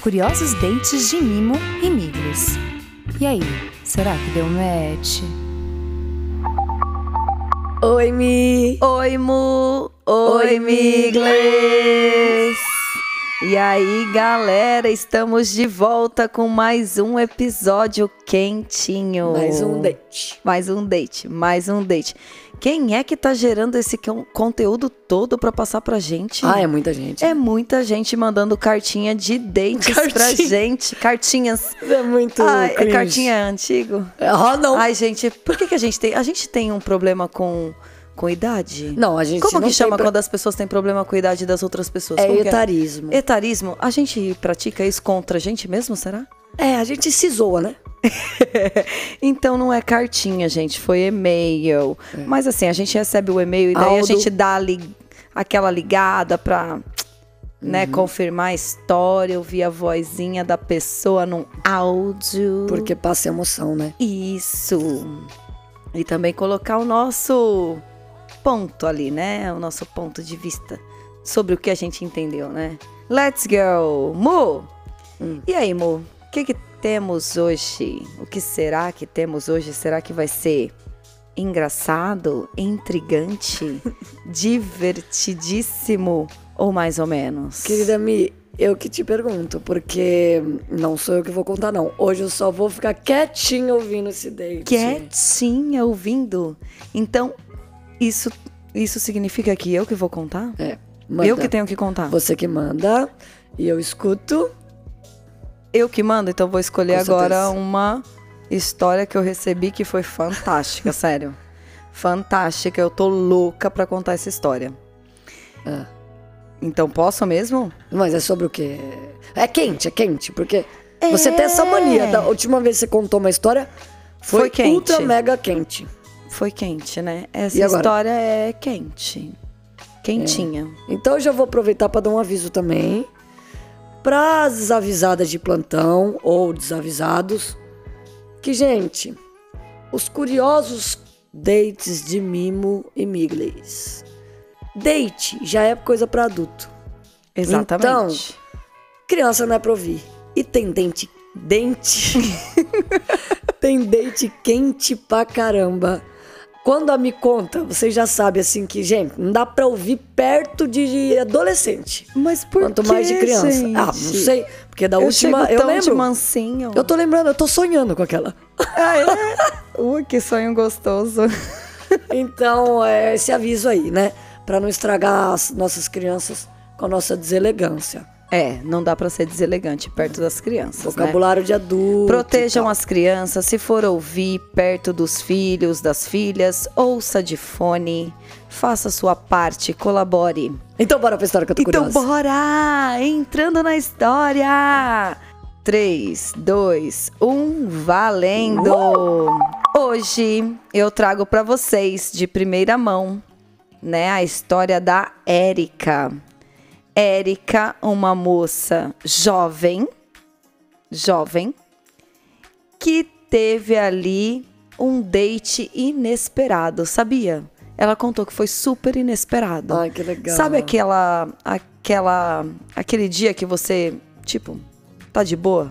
curiosos dates de Mimo e Miglis. E aí, será que deu match? Oi, Mi! Oi, Mu! Oi, Miglis! E aí, galera, estamos de volta com mais um episódio quentinho. Mais um date. Mais um date, mais um date. Quem é que tá gerando esse con- conteúdo todo pra passar pra gente? Ah, é muita gente. É muita gente mandando cartinha de dates pra Cartinha. gente. Cartinhas. É muito Ai, é cartinha antigo. Ah, não. Ai, gente, por que, que a gente tem. A gente tem um problema com, com idade? Não, a gente Como que chama pra- quando as pessoas têm problema com a idade das outras pessoas? É Como que etarismo. Etarismo? A gente pratica isso contra a gente mesmo, será? É, a gente se zoa, né? então não é cartinha, gente, foi e-mail. Mas assim, a gente recebe o e-mail e daí a Aldo- gente dá li- aquela ligada pra né, confirmar a história, ouvir a vozinha da pessoa num áudio. Porque passa emoção, né? Isso. E também colocar o nosso ponto ali, né? O nosso ponto de vista sobre o que a gente entendeu, né? Let's go! Mu! E aí, Mu? O que, que temos hoje? O que será que temos hoje? Será que vai ser engraçado, intrigante, divertidíssimo ou mais ou menos? Querida Mi, eu que te pergunto, porque não sou eu que vou contar, não. Hoje eu só vou ficar quietinho ouvindo esse date. quietinha ouvindo. Então, isso, isso significa que eu que vou contar? É. Manda. Eu que tenho que contar. Você que manda e eu escuto. Eu que mando, então vou escolher Com agora certeza. uma história que eu recebi que foi fantástica, sério. Fantástica, eu tô louca pra contar essa história. Ah. Então posso mesmo? Mas é sobre o quê? É quente, é quente, porque você tem essa mania. Da última vez que você contou uma história, foi, Foi quente. ultra mega quente. Foi quente, né? Essa E história é quente. Quentinha. Então eu já vou aproveitar para dar um aviso também para as desavisadas de plantão ou desavisados que, gente, os curiosos dates de Mimo e Miglis. Date já é coisa para adulto. Exatamente. Criança não é pra ouvir. E tem dente. Dente. tem dente quente pra caramba. Quando a me conta, você já sabe assim que, gente, não dá pra ouvir perto de adolescente. Mas por Quanto mais de criança. gente? Ah, não sei. Porque da Eu última. Eu lembro. mansinho. Eu tô lembrando, eu tô sonhando com aquela. Ah, é? Ui, que sonho gostoso. Então, é esse aviso aí, né? Pra não estragar as nossas crianças com a nossa deselegância. É, não dá pra ser deselegante perto das crianças, né? Vocabulário de adulto. Protejam as crianças, se for ouvir perto dos filhos, das filhas, ouça de fone, faça sua parte, colabore. Então, bora pra história que eu tô Então curiosa. bora! Entrando na história! 3, 2, 1, valendo! Hoje eu trago pra vocês de primeira mão, né, a história da Érica. Érica, uma moça jovem, jovem, que teve ali um date inesperado, sabia? Ela contou que foi super inesperado. Ai, que legal. Sabe aquela, aquela, aquele dia que você, tipo, tá de boa?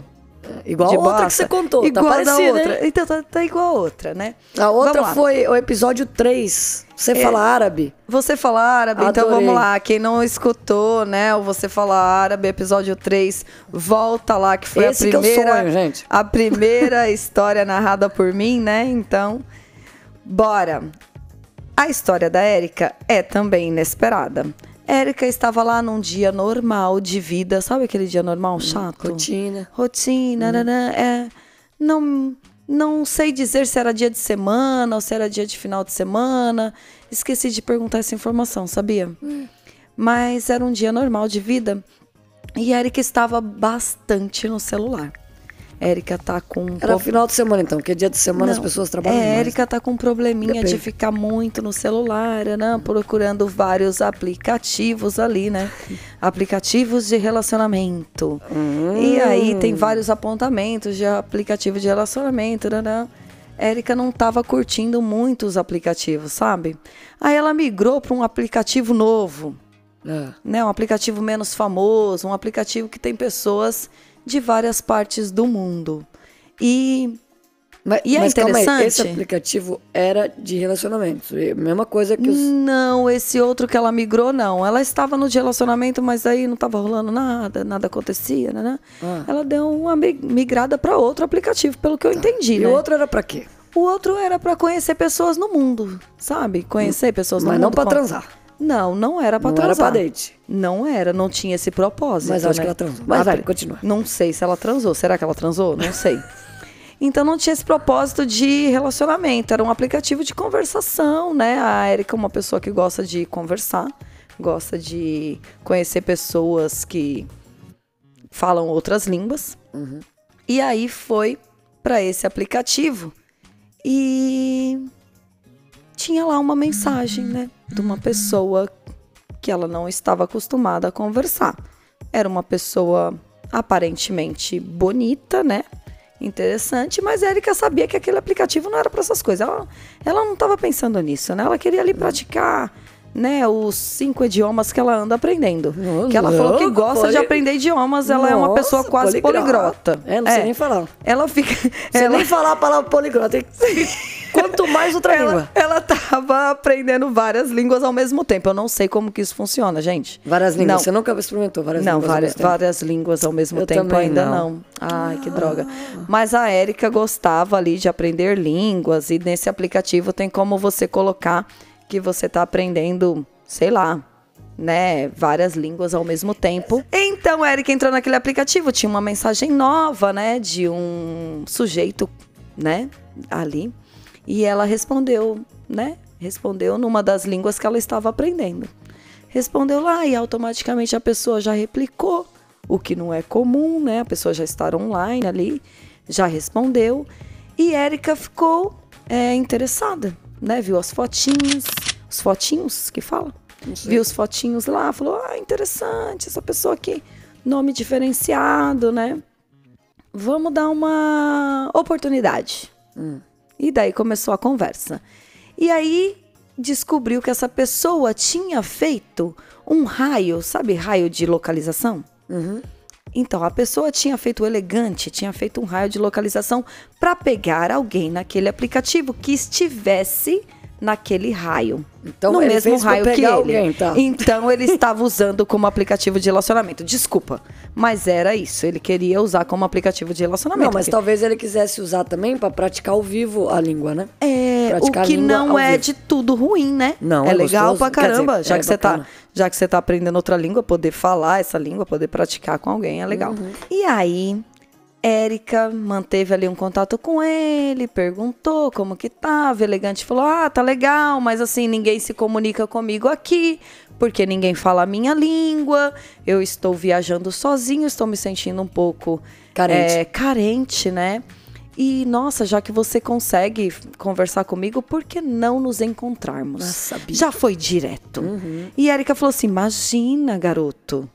Igual de a outra que você contou, igual tá a da parecida, outra. hein? Então tá, tá igual a outra, né? A outra foi o episódio 3. Você fala árabe? Você fala árabe, então Adorei. vamos lá. Quem não escutou, né, o Você Fala Árabe, episódio 3, volta lá, que foi Esse a que é o primeira. sonho, gente. A primeira história narrada por mim, né? Então, bora. A história da Érica é também inesperada. Érica estava lá num dia normal de vida, sabe aquele dia normal chato? Hum, Rotina. Rotina, nananã, é, não, não sei dizer se era dia de semana ou se era dia de final de semana. Esqueci de perguntar essa informação, sabia? Mas era um dia normal de vida e Érica estava bastante no celular. Érica tá com um Era pouco- final de semana, então, porque dia de semana as não, pessoas trabalham É. Érica tá com um probleminha de Depende. ficar muito no celular, né? Procurando vários aplicativos ali, né? Aplicativos de relacionamento. E aí tem vários apontamentos de aplicativo de relacionamento, né? Érica não tava curtindo muito os aplicativos, sabe? Aí ela migrou para um aplicativo novo É. né, um aplicativo menos famoso, um aplicativo que tem pessoas de várias partes do mundo. E Mas, E é mas calma aí, interessante? esse aplicativo era de relacionamentos. E Mesma coisa que os. Não, esse outro que ela migrou, não. Ela estava no de relacionamento, mas aí não estava rolando nada, nada acontecia, né? né? Ah. Ela deu uma mi- migrada para outro aplicativo, pelo que eu entendi, E né? o outro era pra quê? O outro era para conhecer pessoas no mundo, sabe? Conhecer pessoas no Mas mundo. não pra com- transar. Não, não era para Não era transar. pra date. Não era, não tinha esse propósito. Mas acho né? que ela transou. Mas vai, continua. Não sei se ela transou. Será que ela transou? Não sei. Então não tinha esse propósito de relacionamento, era um aplicativo de conversação, né? A Erika é uma pessoa que gosta de conversar, gosta de conhecer pessoas que falam outras línguas. E aí foi para esse aplicativo e tinha lá uma mensagem, né, de uma pessoa que ela não estava acostumada a conversar. Era uma pessoa aparentemente bonita, né? Interessante, mas a Erika sabia que aquele aplicativo não era para essas coisas. Ela, ela não estava pensando nisso, né? Ela queria ali praticar, né, os cinco idiomas que ela anda aprendendo. Nossa, que ela falou que gosta de poli- aprender idiomas, ela é uma Nossa, pessoa quase poliglota. É, não sei nem falar. Ela fica. Você ela, nem falar a palavra poliglota. Quanto mais outra ela, língua. ela tava aprendendo várias línguas ao mesmo tempo. Eu não sei como que isso funciona, gente. Várias línguas. Não. Você nunca experimentou várias não, línguas? ao várias, mesmo tempo? várias línguas ao mesmo Eu tempo ainda não. não. Ai, que droga. Mas a Érica gostava ali de aprender línguas e nesse aplicativo tem como você colocar que você tá aprendendo, sei lá, né, várias línguas ao mesmo tempo. Então, a Érica entrou naquele aplicativo, tinha uma mensagem nova, né, de um sujeito, né, ali. E ela respondeu, né? Respondeu numa das línguas que ela estava aprendendo. Respondeu lá e automaticamente a pessoa já replicou, o que não é comum, né? A pessoa já está online ali, já respondeu. E Érica ficou é, interessada, né? Viu as fotinhos, os fotinhos que fala? Viu os fotinhos lá, falou: ah, interessante, essa pessoa aqui, nome diferenciado, né? Vamos dar uma oportunidade. E daí começou a conversa. E aí descobriu que essa pessoa tinha feito um raio, sabe raio de localização? Então, a pessoa tinha feito o elegante, tinha feito um raio de localização para pegar alguém naquele aplicativo que estivesse naquele raio. Então, no mesmo raio que ele. alguém, tá. Então ele estava usando como aplicativo de relacionamento. Desculpa, mas era isso. Ele queria usar como aplicativo de relacionamento. Não, mas porque- talvez ele quisesse usar também pra praticar ao vivo a língua, né? É, o Praticar que língua não é vivo. de tudo ruim, né? Não, é é legal gostoso. pra Quer dizer, caramba. já, é que você tá, já que você tá aprendendo outra língua, poder falar essa língua, poder praticar com alguém é legal. Uhum. E aí, Érica manteve ali um contato com ele, perguntou como que tava. Elegante falou: Ah, tá legal, mas assim, ninguém se comunica comigo aqui, porque ninguém fala a minha língua. Eu estou viajando sozinho, estou me sentindo um pouco Carente. é, carente, né? E, nossa, já que você consegue conversar comigo, por que não nos encontrarmos? Nossa, já foi direto. E a Erika falou assim: imagina, garoto.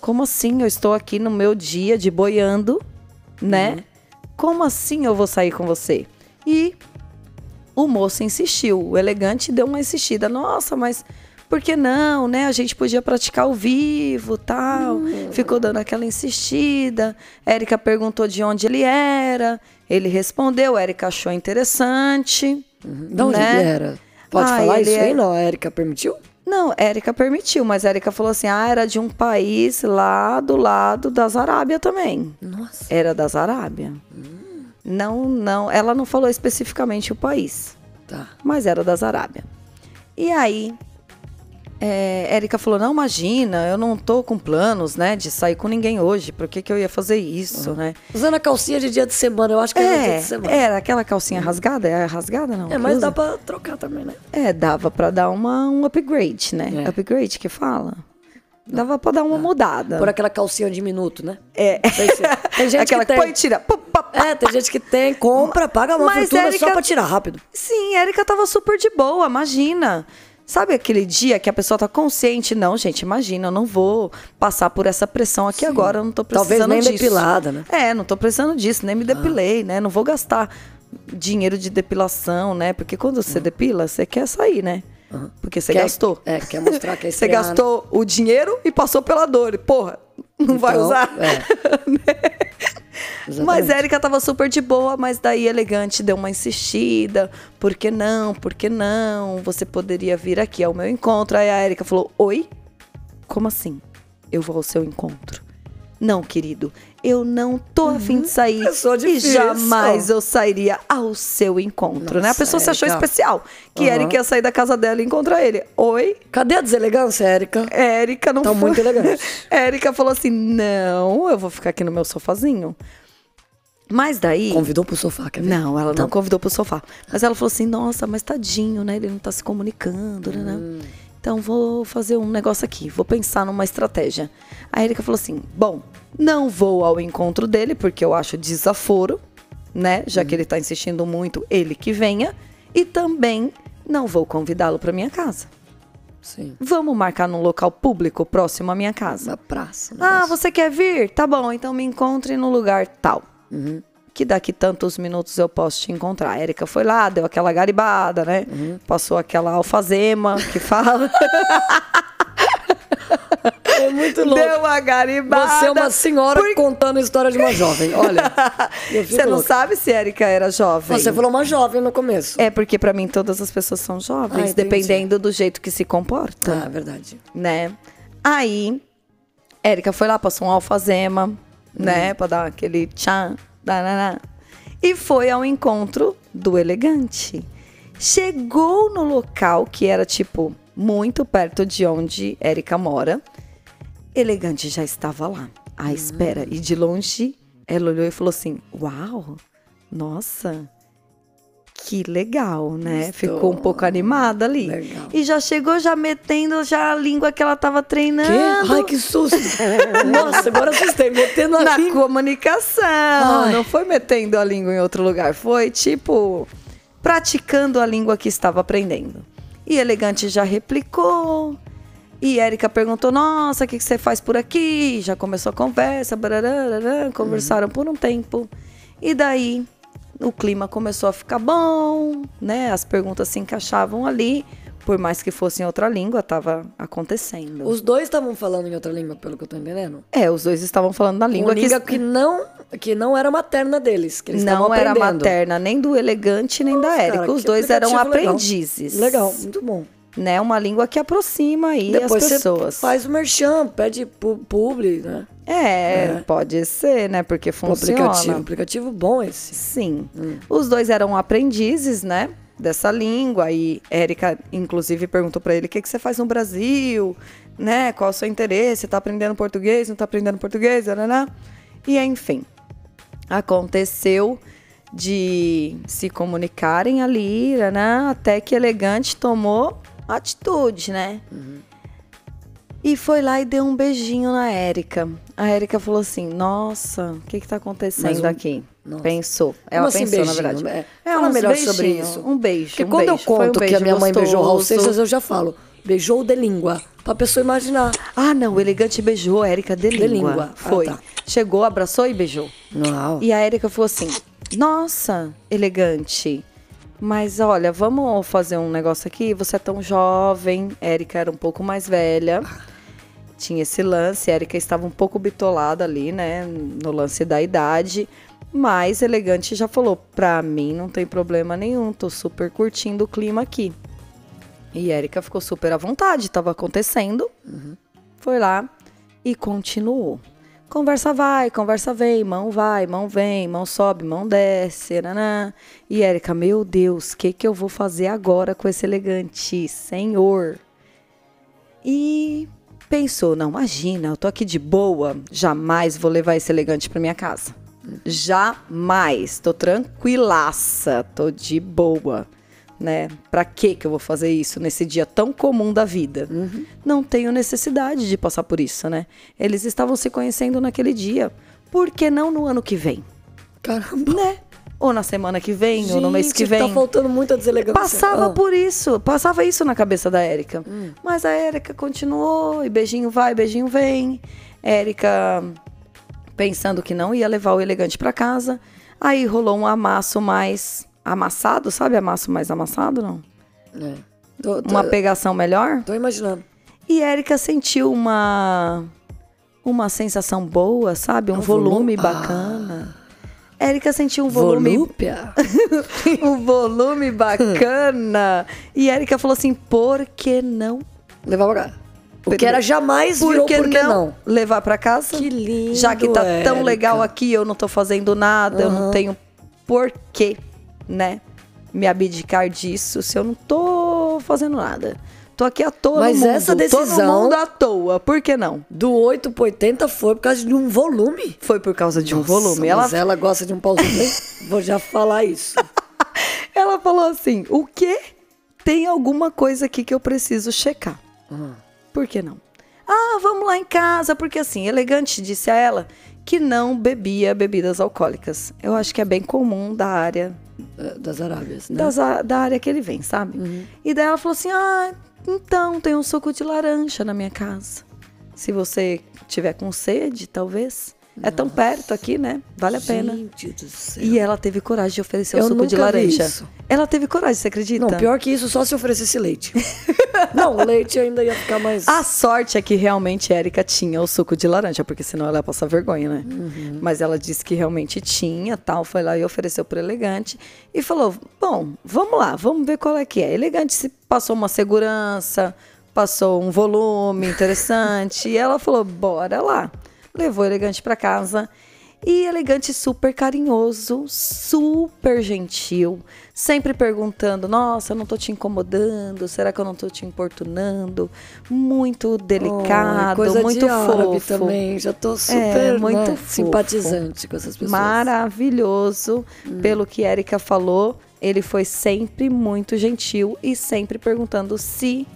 Como assim? Eu estou aqui no meu dia de boiando, né? Como assim eu vou sair com você? E o moço insistiu. O elegante deu uma insistida. Nossa, mas por que não, né? A gente podia praticar ao vivo, tal. Ficou dando aquela insistida. Érica perguntou de onde ele era. Ele respondeu. Érica achou interessante. De onde né? ele era? Pode Ah, falar isso é- aí? Não, a Erika permitiu? Não, Érica permitiu, mas Érica falou assim: ah, era de um país lá do lado das Arábia também. Nossa. Era das Arábia. Não, não, ela não falou especificamente o país, Tá. mas era das Arábia. E aí, é, Érica falou: não, imagina, eu não tô com planos, né, de sair com ninguém hoje, por que, que eu ia fazer isso, né? Usando a calcinha de dia de semana, eu acho que é, dia É, de semana. era aquela calcinha rasgada? É rasgada, não? É, mas usa? dá pra trocar também, né? É, dava pra dar uma, um upgrade, né? É. Upgrade que fala? Dava pra dar uma mudada. Por aquela calcinha de minuto, né? É. Tem gente Aquela que tem. põe e tira. Pum, pá, pá. É, tem gente que tem, compra, paga uma Mas, fortuna Érica- só pra tirar rápido. Sim, a Erika tava super de boa, imagina. Sabe aquele dia que a pessoa tá consciente? Não, gente, imagina, eu não vou passar por essa pressão aqui agora, eu não tô Talvez precisando nem disso. depilada, né? É, não tô precisando disso, nem me depilei, né? Não vou gastar dinheiro de depilação, né? Porque quando você depila, você quer sair, né? Porque você Quer- gastou. é, quer mostrar que é Você gastou o dinheiro e passou pela dor. E, porra, não vai Então, usar. é. Exatamente. Mas a Erika tava super de boa, mas daí elegante deu uma insistida. Por que não? Por que não? Você poderia vir aqui ao meu encontro. Aí a Erika falou: Oi? Como assim? Eu vou ao seu encontro. Não, querido, eu não tô afim de sair. Pessoa e difícil. jamais eu sairia ao seu encontro, né? A Nossa, pessoa se achou Erika. especial. Que. Erika ia sair da casa dela e encontrar ele. Oi? Cadê a deselegância, Érica? Érica não Tá foi. muito elegante. Érica falou assim: não, eu vou ficar aqui no meu sofazinho. Mas daí. Convidou pro sofá, quer ver? Não, ela não Então. convidou pro sofá. Mas ela falou assim: nossa, mas tadinho, né? Ele não tá se comunicando, né? Hum. Então vou fazer um negócio aqui, vou pensar numa estratégia. A Erika falou assim: bom, não vou ao encontro dele, porque eu acho desaforo, né? Já que ele tá insistindo muito, ele que venha. E também não vou convidá-lo pra minha casa. Sim. Vamos marcar num local público próximo à minha casa. Na praça. Ah, negócio. você quer vir? Tá bom, então me encontre no lugar tal. Uhum. Que daqui tantos minutos eu posso te encontrar. A Erika foi lá, deu aquela garibada, né? Uhum. Passou aquela alfazema que fala. É muito louco. deu uma garibada. Você é uma senhora Por- contando a história de uma jovem. Olha. Você não louco. sabe se a Erika era jovem. Você falou uma jovem no começo. É porque pra mim todas as pessoas são Ah, jovens, entendi. dependendo do jeito que se comporta. Ah, é verdade. né? Aí, Érica foi lá, passou um alfazema, né? Uhum. Pra dar aquele tchan, dananã. E foi ao encontro do elegante. Chegou no local que era, tipo, muito perto de onde Érica mora. Elegante já estava lá, à espera. E de longe, ela olhou e falou assim: Uau, nossa, que legal, né? Ficou um pouco animada ali. Legal. E já chegou já metendo já a língua que ela tava Que? treinando. Ai, que susto. Nossa, agora assustei. Metendo a na língua. comunicação. Ai. Não foi metendo a língua em outro lugar. Foi tipo praticando a língua que estava aprendendo. E Elegante já replicou. E Érica perguntou: Nossa, o que, que você faz por aqui? Já começou a conversa. conversaram por um tempo. E daí o clima começou a ficar bom, né? As perguntas se encaixavam ali. Por mais que fosse em outra língua, estava acontecendo. Os dois estavam falando em outra língua, pelo que eu tô entendendo. É, os dois estavam falando da língua Uma língua que, não, que não era materna deles. Que eles não era materna nem do elegante nem da Nossa, Érica. cara, Os que dois eram aplicativo legal. aprendizes. Legal, muito bom. Né? Uma língua que aproxima aí Depois as pessoas. você faz o merchan, pede pu- publi, né? É, pode ser, né? Porque Um funciona. aplicativo. Aplicativo bom esse. Sim. Os dois eram aprendizes, né? Dessa língua. E Érica, inclusive, perguntou pra ele: o que, que você faz no Brasil? Né? Qual é o seu interesse? Tá aprendendo português? Não tá aprendendo português? E enfim. Aconteceu de se comunicarem ali, né? Até que Elegante tomou atitude, né? E foi lá e deu um beijinho na Érica. A Érica falou assim: Nossa, o que que tá acontecendo um- aqui? Nossa. Pensou. Ela assim pensou, na beijinho? verdade. É, fala melhor sobre beijinhos, isso. Um beijo. Porque um quando beijo. eu Foi um conto que a minha mãe beijou o Raul gostoso. Seixas, eu já falo. Beijou de língua. Pra pessoa imaginar. Ah, não, o elegante beijou a Érica de língua. língua. Ah, Foi. tá. Chegou, abraçou e beijou. Não. E a Érica falou assim: Nossa, elegante. Mas olha, vamos fazer um negócio aqui. Você é tão jovem. Érica era um pouco mais velha. Tinha esse lance. Érica estava um pouco bitolada ali, né? No lance da idade. Mas elegante já falou: Pra mim não tem problema nenhum. Tô super curtindo o clima aqui. E Érica ficou super à vontade. Tava acontecendo. Foi lá e continuou. Conversa vai, conversa vem, mão vai, mão vem, mão sobe, mão desce, nanã. E Érica, meu Deus, o que, que eu vou fazer agora com esse elegante? Senhor. E pensou, não, imagina, eu tô aqui de boa, jamais vou levar esse elegante pra minha casa. Jamais, tô tranquilaça, tô de boa, né? Pra que que eu vou fazer isso nesse dia tão comum da vida? Não tenho necessidade de passar por isso, né? Eles estavam se conhecendo naquele dia. Por que não no ano que vem? Caramba. Né? Ou na semana que vem, ou no mês que Gente, vem. Tá faltando muita deselegância. Passava Ah. por isso, passava isso na cabeça da Érica. Mas a Érica continuou, e beijinho vai, beijinho vem. Érica pensando que não ia levar o elegante pra casa. Aí rolou um amasso mais amassado, sabe? Amasso mais amassado, não? É. Tô, tô, Uma pegação melhor. tô imaginando. E Érica sentiu uma uma sensação boa, sabe? Um Um volume volume- bacana. Érica sentiu um volume. Volúpia? um volume bacana. e Érica falou assim: por que não? Levar pra cá. O que era jamais Por virou que, por que não, não? levar pra casa? Que lindo, Já que tá tão Érica. legal aqui, eu não tô fazendo nada, eu não tenho porquê, né? Me abdicar disso se eu não tô fazendo nada. Tô aqui à toa Mas mundo. essa decisão- mundo à toa. Por que não? Do 8 pro 80 foi por causa de um volume. Foi por causa de um Nossa, volume. Ela, Mas ela gosta de um pauzinho. Vou já falar isso. ela falou assim: o quê? Tem alguma coisa aqui que eu preciso checar. Por que não? Ah, vamos lá em casa, porque assim, elegante disse a ela que não bebia bebidas alcoólicas. Eu acho que é bem comum da área Eh, Das Arábias, né? das da área que ele vem, sabe? E daí ela falou assim: Ah, então tem um suco de laranja na minha casa. Se você tiver com sede, talvez. É tão perto aqui, né? Vale a pena. Gente do céu. E ela teve coragem de oferecer o Eu suco de laranja. isso. Ela teve coragem, você acredita? Não, pior que isso, só se oferecesse leite. não, o leite ainda ia ficar mais... A sorte é que realmente a Erika tinha o suco de laranja, porque senão ela ia passar vergonha, né? Uhum. Mas ela disse que realmente tinha, tal, foi lá e ofereceu pro Elegante e falou: "Bom, vamos lá, vamos ver qual é que é". Elegante se passou uma segurança, passou um volume interessante, e ela falou: "Bora lá". Levou Elegante para casa. E elegante, super carinhoso, super gentil, sempre perguntando: Nossa, eu não tô te incomodando? Será que eu não tô te importunando? Muito delicado, coisa muito de fofo. também. Já tô super É, muito né, simpatizante com essas pessoas. Maravilhoso. Hum. Pelo que Erika falou, ele foi sempre muito gentil e sempre perguntando se,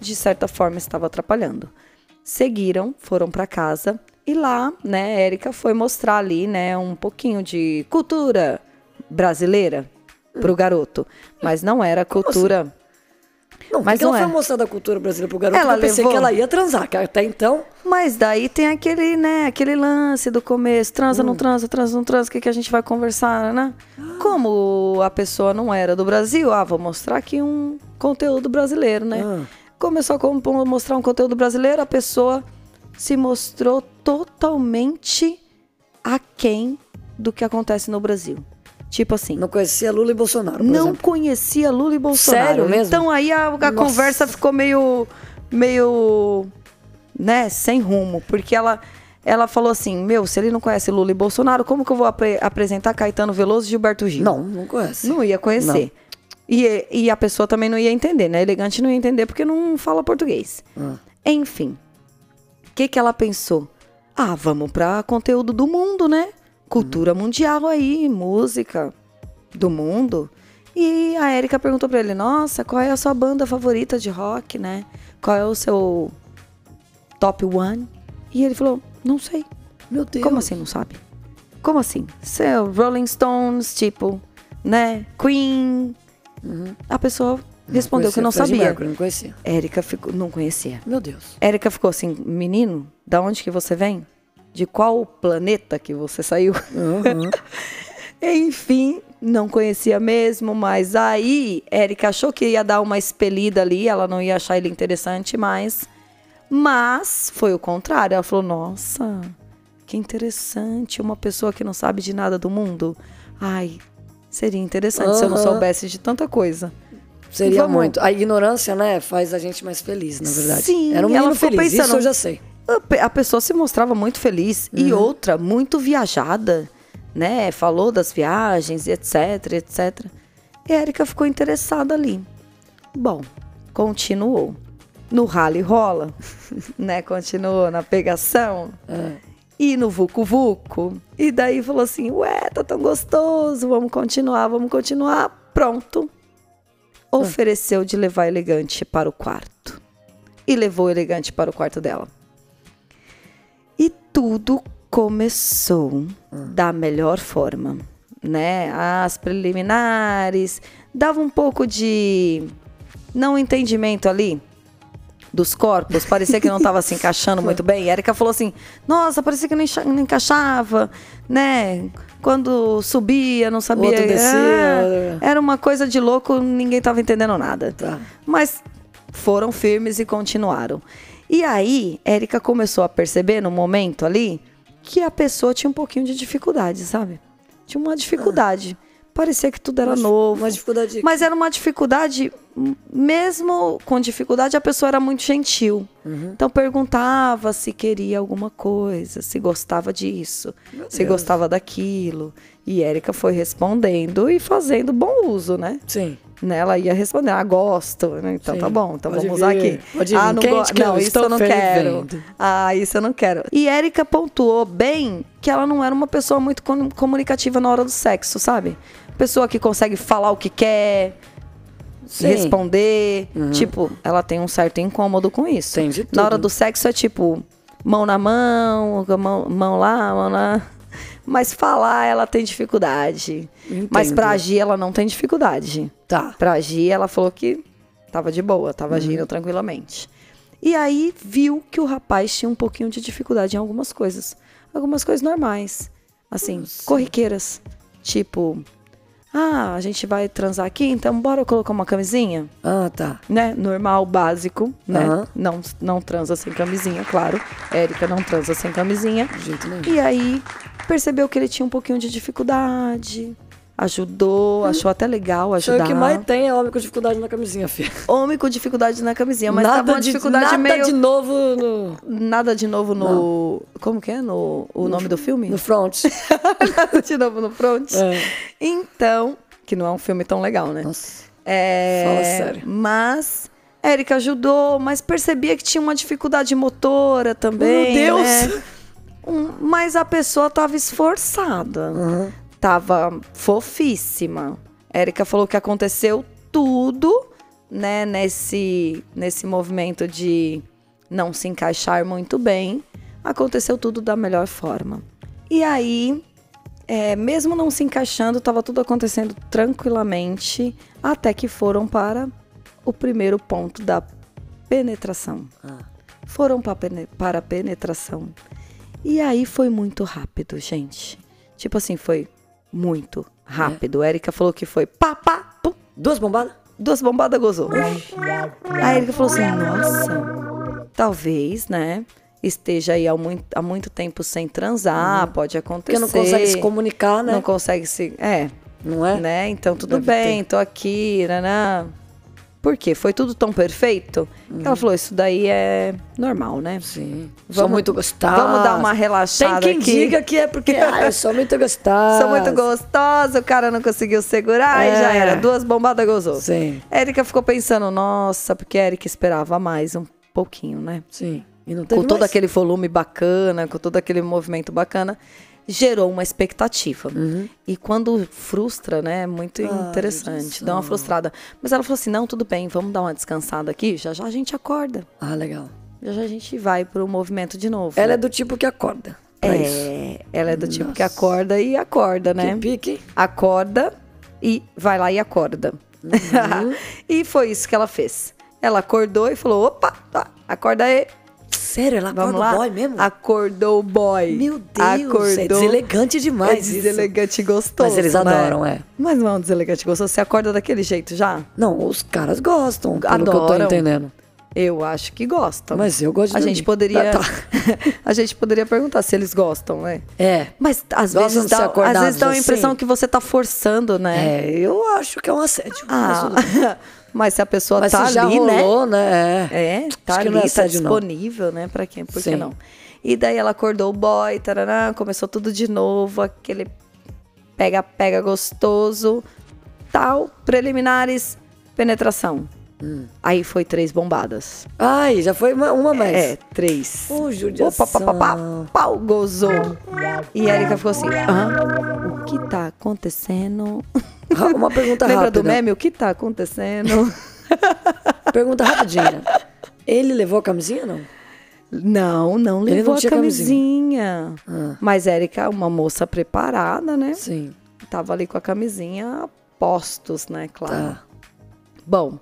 de certa forma, estava atrapalhando. Seguiram, foram para casa e lá, né, Erika foi mostrar ali, né, um pouquinho de cultura brasileira pro garoto, mas não era cultura. Não, Mas não ela é. foi mostrar da cultura brasileira pro garoto, Ela eu pensei levou- que ela ia transar, que até então... Mas daí tem aquele, né, aquele lance do começo, transa, Hum. não transa, transa, não transa, o que, que a gente vai conversar, né? Como a pessoa não era do Brasil, ah, vou mostrar aqui um conteúdo brasileiro, né? Ah. Começou a mostrar um conteúdo brasileiro, a pessoa se mostrou totalmente aquém do que acontece no Brasil. Tipo assim, Não conhecia Lula e Bolsonaro, não exemplo. conhecia Lula e Bolsonaro. Sério mesmo? Então aí a, a conversa ficou meio, meio, né, sem rumo, porque ela, ela falou assim, meu, se ele não conhece Lula e Bolsonaro, como que eu vou apre- apresentar Caetano Veloso e Gilberto Gil? Não, não conhece. Não ia conhecer. E, e a pessoa também não ia entender, né? Elegante não ia entender porque não fala português. Ah. Enfim, o que, que ela pensou? Ah, vamos pra conteúdo do mundo, né? Cultura mundial aí, música do mundo. E a Erika perguntou pra ele: Nossa, qual é a sua banda favorita de rock, né? Qual é o seu top one? E ele falou: Não sei. Meu Deus. Como assim não sabe? Como assim? Seu Rolling Stones, tipo, né? Queen. A pessoa respondeu que não sabia. Mercury, não conhecia. Érica ficou, não conhecia. Meu Deus. Érica ficou assim, menino, da onde que você vem? De qual planeta que você saiu? Uhum. Enfim, não conhecia mesmo, mas aí Érica achou que ia dar uma expelida ali, ela não ia achar ele interessante mais. Mas foi o contrário, ela falou: "Nossa, que interessante, uma pessoa que não sabe de nada do mundo. Ai, seria interessante se eu não soubesse de tanta coisa." Seria Vamos. muito. A ignorância, né, faz a gente mais feliz, na verdade. Sim, Era um ela menino ficou feliz, pensando- isso eu já sei. A pe- a pessoa se mostrava muito feliz e Uhum. outra muito viajada, né? Falou das viagens e etc, etc. E a Erika ficou interessada ali. Bom, continuou. No rally rola, né? Continuou na pegação. É. E no Vucu Vucu. E daí falou assim: Ué, tá tão gostoso, vamos continuar, vamos continuar. Pronto. Ofereceu de levar elegante para o quarto. E levou elegante para o quarto dela. E tudo começou da melhor forma, né? As preliminares, dava um pouco de não entendimento ali dos corpos, parecia que não estava se encaixando muito bem. A Erika falou assim: "Nossa, parecia que não não encaixava, né? Quando subia, não sabia. Outro descia. Ah, era uma coisa de louco, ninguém estava entendendo nada. Tá. Mas foram firmes e continuaram. E aí, Érica começou a perceber no momento ali que a pessoa tinha um pouquinho de dificuldade, sabe? tinha uma dificuldade. Parecia que tudo era novo. Uma dificuldade. Mas era uma dificuldade, mesmo com dificuldade, a pessoa era muito gentil. Uhum. Então perguntava se queria alguma coisa, se gostava disso, se Deus. gostava daquilo. E Érica foi respondendo e fazendo bom uso, né? Sim. Né, Ela ia responder, ah, gosto. né? Então Sim. tá bom, então Pode vamos usar vir, aqui. pode ah, não, go- que eu não isso eu não quero. fervendo. Ah, isso eu não quero. E Érica pontuou bem que ela não era uma pessoa muito com- comunicativa na hora do sexo, sabe? Pessoa que consegue falar o que quer, Sim. Uhum. responder. Tipo, ela tem um certo incômodo com isso. Tem de Na hora tudo. do sexo é tipo, mão na mão, mão, mão lá, mão lá. Mas falar ela tem dificuldade. Mas Entendo. pra agir ela não tem dificuldade. Tá. Pra agir, ela falou que tava de boa, tava Uhum. agindo tranquilamente. E aí viu que o rapaz tinha um pouquinho de dificuldade em algumas coisas. Algumas coisas normais. Assim, corriqueiras. Tipo, ah, a gente vai transar aqui, então bora colocar uma camisinha? Ah, tá. Né? Normal, básico, né? Não, não transa sem camisinha, claro. Érica não transa sem camisinha. De jeito nenhum. E aí percebeu que ele tinha um pouquinho de dificuldade. Ajudou, achou até legal ajudar. o que mais tem é homem com dificuldade na camisinha, filha. Homem com dificuldade na camisinha, mas nada tava de, dificuldade nada meio... de novo no, Nada de novo no... Como que é? No... O nome do filme? no front. Nada de novo no front. É. Então... Que não é um filme tão legal, né? Nossa. É, Fala sério. Mas... Érica ajudou, mas percebia que tinha uma dificuldade motora também, Meu Deus! né? Um- mas a pessoa tava esforçada. Uhum. Tava fofíssima. Érica falou que aconteceu tudo, né, nesse, nesse movimento de não se encaixar muito bem. Aconteceu tudo da melhor forma. E aí, é, mesmo não se encaixando, estava tudo acontecendo tranquilamente, até que foram para o primeiro ponto da penetração. Ah. Foram pene- para a penetração. E aí foi muito rápido, gente. Tipo assim, foi muito rápido. Érica falou que foi pá, pá, pum, Duas bombadas? duas bombadas gozou. A Erika falou assim: nossa, talvez, né? Esteja aí há muito, há muito tempo sem transar, pode acontecer. Porque não consegue se comunicar, né? Não consegue se. É, Não é? né? Então tudo Deve bem, tô aqui, né? Por quê? Foi tudo tão perfeito? Uhum. Ela falou: isso daí é normal, né? Sim. Sou Vamos- muito gostosa. Vamos dar uma Tem relaxada quem aqui. diga que é porque ah, eu sou muito gostosa. Sou muito gostosa, o cara não conseguiu segurar e É. já era. Duas bombadas gozou. Sim, Érica ficou pensando, nossa, porque a Érica esperava mais um pouquinho, né? sim. E Com todo mais. aquele volume bacana, com todo aquele movimento bacana, gerou uma expectativa. E quando frustra, né, é muito Ai, interessante, dá uma frustrada. Mas ela falou assim, não, tudo bem, vamos dar uma descansada aqui, já já a gente acorda. Ah, legal. Já já a gente vai pro movimento de novo. Ela é do tipo que acorda. pra isso. É, ela é do tipo que Nossa. acorda e acorda, né? Que pique. acorda e vai lá e acorda. Uhum. e foi isso que ela fez. Ela acordou e falou: opa, tá, acorda aí. Sério, ela acorda o boy mesmo? Acordou o boy. Meu Deus, acordou. é deselegante É demais isso. deselegante e gostoso. Mas eles né? adoram, é. Mas não é um deselegante e gostoso. Você acorda daquele jeito já? Não, os caras gostam, pelo que eu tô Adoram. entendendo. Eu acho que gostam. Mas eu gosto de A dormir. gente poderia. Tá, tá. a gente poderia perguntar se eles gostam, né? É. Mas às vezes dá, às vezes dá a impressão assim? que você tá forçando, né? É, eu acho que é um assédio. Ah, Mas, se a pessoa Mas tá se já ali, né? rolou, né? É. É, tá que ali, é tá assédio, não. disponível, né? Pra quem? Por que Sim. não? E daí ela acordou o boy, tarará, começou tudo de novo, aquele pega-pega gostoso, tal, preliminares, penetração. Hum. Aí foi três bombadas. Ai, já foi uma, uma mais. É, três. Ô, judiação. Opa, pá, pá, pá, pau, gozou. E a Erika ficou assim, Hã? o que tá acontecendo? Uma pergunta Lembra rápida. do meme? O que tá acontecendo? Pergunta rapidinha. Ele levou a camisinha ou não? Não, não Ele levou não a tinha camisinha. Ah. Mas Érica, uma moça preparada, né? Sim. Tava ali com a camisinha a postos, né? Claro. Tá. Bom,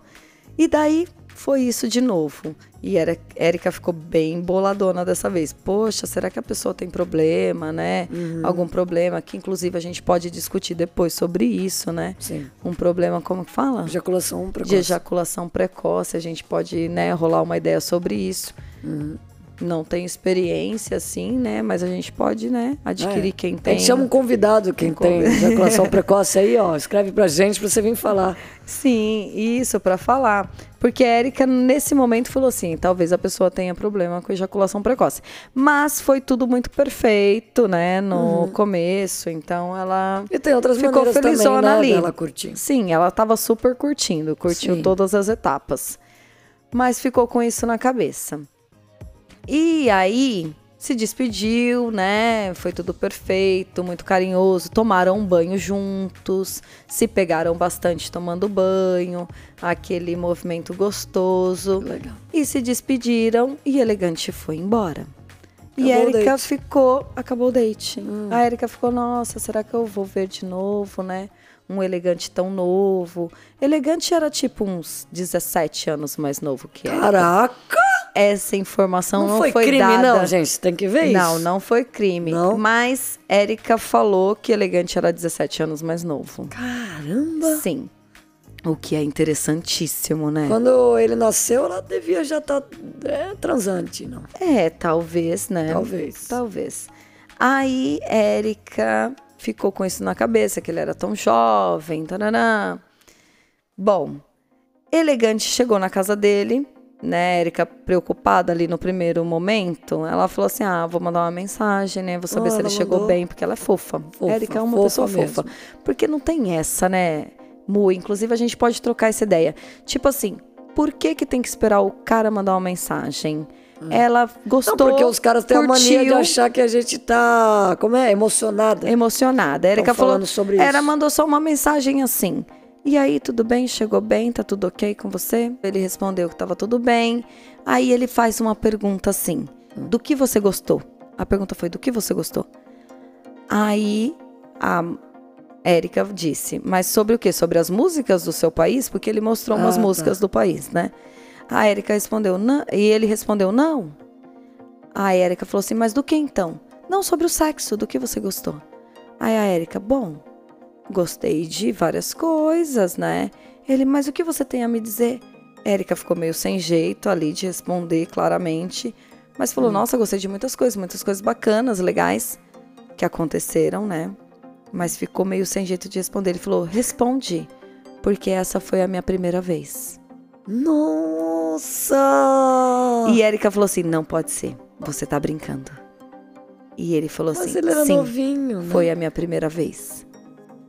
e daí foi isso de novo. E Érica ficou bem boladona dessa vez. Poxa, será que a pessoa tem problema, né? Uhum. Algum problema que, inclusive, a gente pode discutir depois sobre isso, né? Sim. Um problema, como que fala? Ejaculação precoce. de ejaculação precoce, a gente pode né, rolar uma ideia sobre isso. Não tenho experiência assim, né? Mas a gente pode, né, adquirir É. quem A tem. gente chama um convidado, quem tem ejaculação precoce aí, ó. Escreve pra gente pra você vir falar. Sim, isso pra falar. Porque a Erika, nesse momento, falou assim: talvez a pessoa tenha problema com ejaculação precoce. Mas foi tudo muito perfeito, né? No começo. Então ela. E tem outras Ficou maneiras também, felizona né, ali. dela curtir. Sim, ela tava super curtindo, curtiu Sim. todas as etapas. Mas ficou com isso na cabeça. E aí se despediu, né? Foi tudo perfeito, muito carinhoso. Tomaram um banho juntos, se pegaram bastante tomando banho, aquele movimento gostoso. Legal. E se despediram e Elegante foi embora. e Acabou o Erika ficou. Acabou o date. Hum. A Erika ficou, nossa, será que eu vou ver de novo, né? Um elegante tão novo. Elegante era tipo uns 17 anos mais novo que ela. Caraca! Essa informação Não, não, foi, crime, dada. não, gente. Tem que ver isso. Não, não foi crime. Não? Mas Érica falou que Elegante era 17 anos mais novo. Caramba! Sim. O que é interessantíssimo, né? Quando ele nasceu, ela devia já estar transante, não? É, talvez, né? Talvez. Talvez. Aí, Érica ficou com isso na cabeça, que ele era tão jovem, tarará. Bom, Elegante chegou na casa dele, né? Érica preocupada ali no primeiro momento, ela falou assim: Ah, vou mandar uma mensagem, né? Vou saber Ah, se ele ela chegou mandou? bem, porque ela é fofa. Fofa, Érica é uma fofa pessoa mesmo. fofa. Porque não tem essa, né, Mu? Inclusive, a gente pode trocar essa ideia. Tipo assim, por que que tem que esperar o cara mandar uma mensagem? Ela gostou. Hum. Não, porque os caras têm a mania de curtiu, achar que a gente tá, como é, emocionada. emocionada. A Erika falou, sobre ela isso. mandou só uma mensagem assim. E aí, tudo bem? Chegou bem? Tá tudo ok com você? Ele respondeu que tava tudo bem. Aí ele faz uma pergunta assim: Do que você gostou? A pergunta foi: Do que você gostou? Aí a Érica disse: Mas sobre o quê? Sobre as músicas do seu país? Porque ele mostrou umas Ah, tá. músicas do país, né? A Érica respondeu: Não. E ele respondeu: Não. A Érica falou assim: Mas do que então? Não, sobre o sexo, do que você gostou? Aí a Érica: Bom, gostei de várias coisas, né? Ele: Mas o que você tem a me dizer? Érica ficou meio sem jeito ali de responder claramente, mas falou: Nossa, gostei de muitas coisas, muitas coisas bacanas, legais que aconteceram, né? Mas ficou meio sem jeito de responder. Ele falou: Responde, porque essa foi a minha primeira vez. Nossa! E Érica falou assim: Não pode ser, você tá brincando. E ele falou Mas assim: ele era Sim, novinho, né? foi a minha primeira vez.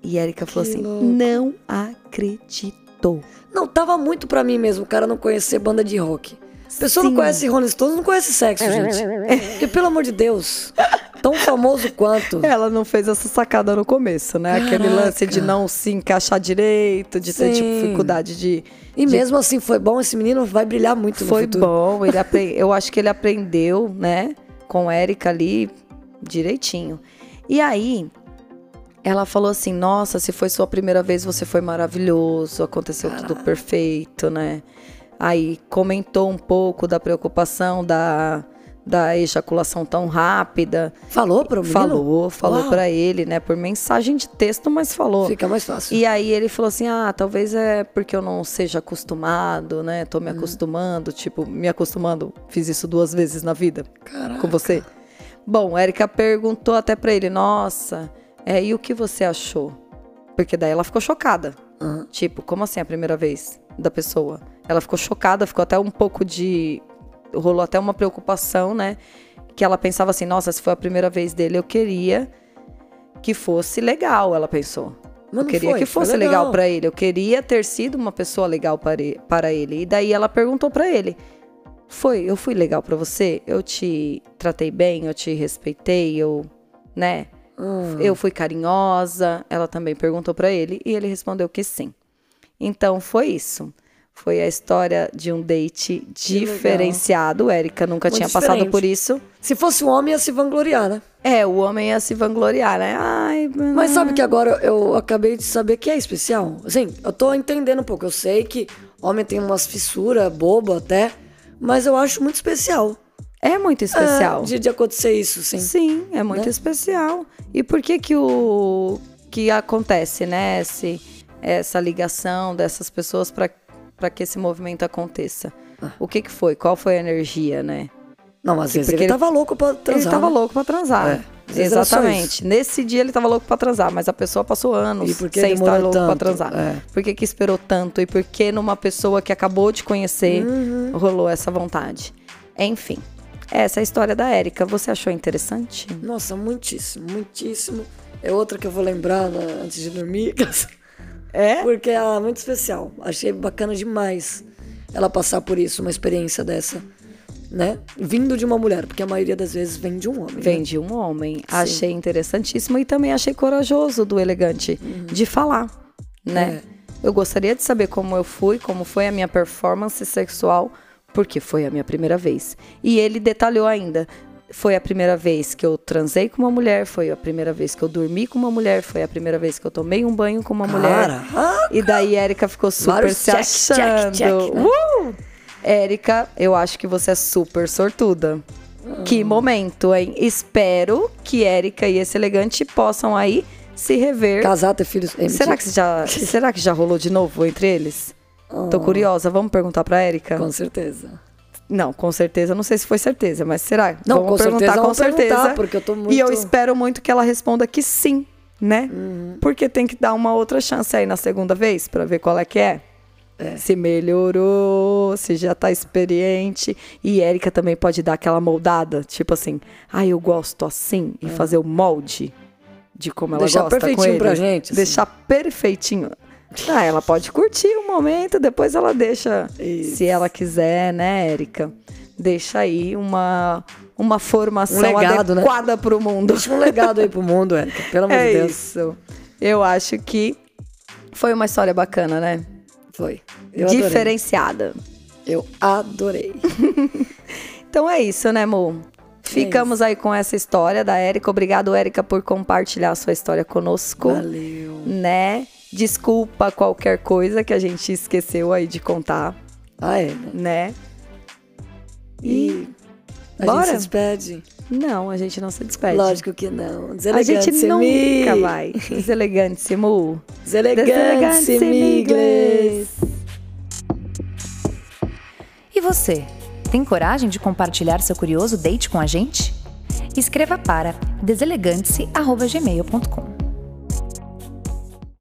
E Érica falou assim: louco. Não acreditou. Não, tava muito pra mim mesmo o cara não conhecer banda de rock. A pessoa não Sim. conhece Rolling Stones, não conhece sexo, gente. Porque, pelo amor de Deus, tão famoso quanto. Ela não fez essa sacada no começo, né? Aquele Caraca. lance de não se encaixar direito, de ter Sim. dificuldade de. E de- mesmo assim foi bom, esse menino vai brilhar muito no Foi futuro. bom, ele apre- eu acho que ele aprendeu, né, com Érica ali direitinho. E aí, ela falou assim: Nossa, se foi sua primeira vez, você foi maravilhoso, aconteceu tudo perfeito, né? Aí comentou um pouco da preocupação da, da ejaculação tão rápida. Falou pro menino? Falou, falou Uau. pra ele, né, por mensagem de texto, mas falou. Fica mais fácil. E aí ele falou assim: ah, talvez é porque eu não seja acostumado, né? Tô me acostumando, tipo, me acostumando. Fiz isso duas vezes na vida Caraca. com você. Bom, Érica perguntou até pra ele: nossa, é, e o que você achou? Porque daí ela ficou chocada. Aham. Tipo, como assim a primeira vez da pessoa? Ela ficou chocada, ficou até um pouco de. Rolou até uma preocupação, né? Que ela pensava assim: nossa, se foi a primeira vez dele, eu queria que fosse legal, ela pensou. Mas eu queria foi, que fosse legal legal. pra ele. Eu queria ter sido uma pessoa legal para para ele. E daí ela perguntou pra ele: Foi, eu fui legal pra você? Eu te tratei bem, eu te respeitei, eu, né? Hum. Eu fui carinhosa. Ela também perguntou pra ele e ele respondeu que sim. Então foi isso. Foi a história de um date diferenciado. Érica nunca Muito tinha passado diferente. por isso. Se fosse um homem, ia se vangloriar, né? É, o homem ia se vangloriar, né? Ai, Mas sabe que agora eu acabei de saber que é especial? Assim, eu tô entendendo um pouco. Eu sei que homem tem umas fissuras boba até, mas eu acho muito especial. É muito especial. É, de, de acontecer isso, sim. Sim, é muito Né? especial. E por que que o que acontece, né, esse, essa ligação dessas pessoas para para que esse movimento aconteça? Ah. O que que foi? Qual foi a energia, né? Não, às vezes Porque ele tava louco pra transar. ele tava né? louco pra transar. É, Exatamente. Nesse dia ele tava louco pra transar, mas a pessoa passou anos sem estar louco pra tanto? transar. É. Por que, que esperou tanto? E por que numa pessoa que acabou de conhecer Uhum. rolou essa vontade? Enfim, essa é a história da Érica. Você achou interessante? Nossa, muitíssimo, muitíssimo. É outra que eu vou lembrar né, antes de dormir. É? Porque ela é muito especial. Achei bacana demais ela passar por isso, uma experiência dessa, né? Vindo de uma mulher, porque a maioria das vezes vem de um homem. né? Vem de um homem. Achei interessantíssimo e também achei corajoso do elegante de falar, né? Eu gostaria de saber como eu fui, como foi a minha performance sexual, porque foi a minha primeira vez. E ele detalhou ainda. Foi a primeira vez que eu transei com uma mulher, foi a primeira vez que eu dormi com uma mulher, foi a primeira vez que eu tomei um banho com uma mulher. Caraca! E daí Érica ficou super Vários se check, achando. check, check, né? Uh! Érica, eu acho que você é super sortuda. Que momento, hein? Espero que Érica e esse elegante possam aí se rever. Casar, ter filhos. É, Será que, já, será que já rolou de novo entre eles? Tô curiosa, vamos perguntar pra Érica? Com certeza. Não, com certeza, não sei se foi certeza, mas será? Não, vamos com perguntar certeza, com certeza. perguntar, porque eu tô E eu muito- espero muito que ela responda que sim, né? Uhum. Porque tem que dar uma outra chance aí na segunda vez pra ver qual é que é. Se melhorou, se já tá experiente. E Érica também pode dar aquela moldada, tipo assim, ah, eu gosto assim, e fazer o molde de como ela É. Deixar gosta com perfeitinho ele. pra gente, assim. Deixar perfeitinho. Ah, ela pode curtir o momento, depois ela deixa, Isso. se ela quiser, né, Érica? Deixa aí uma, uma formação Um legado, né? adequada pro mundo. Deixa um legado aí pro mundo, Érica. Pelo amor É de Deus. isso. Eu acho que foi uma história bacana, né? Foi. Eu adorei. Diferenciada. Eu adorei. Então é isso, né, Mo? Ficamos aí com essa história da Érica. Obrigado, Érica, por compartilhar a sua história conosco. Valeu. Né? Desculpa qualquer coisa que a gente esqueceu aí de contar, Ah, é, né? né? E a Bora? gente se despede? Não, a gente não se despede. Lógico que não. A Deselegante, gente nunca mi. vai. Deselegantissimo. Deselegante, inglês. E você? Tem coragem de compartilhar seu curioso date com a gente? Escreva para deselegante-se@gmail.com.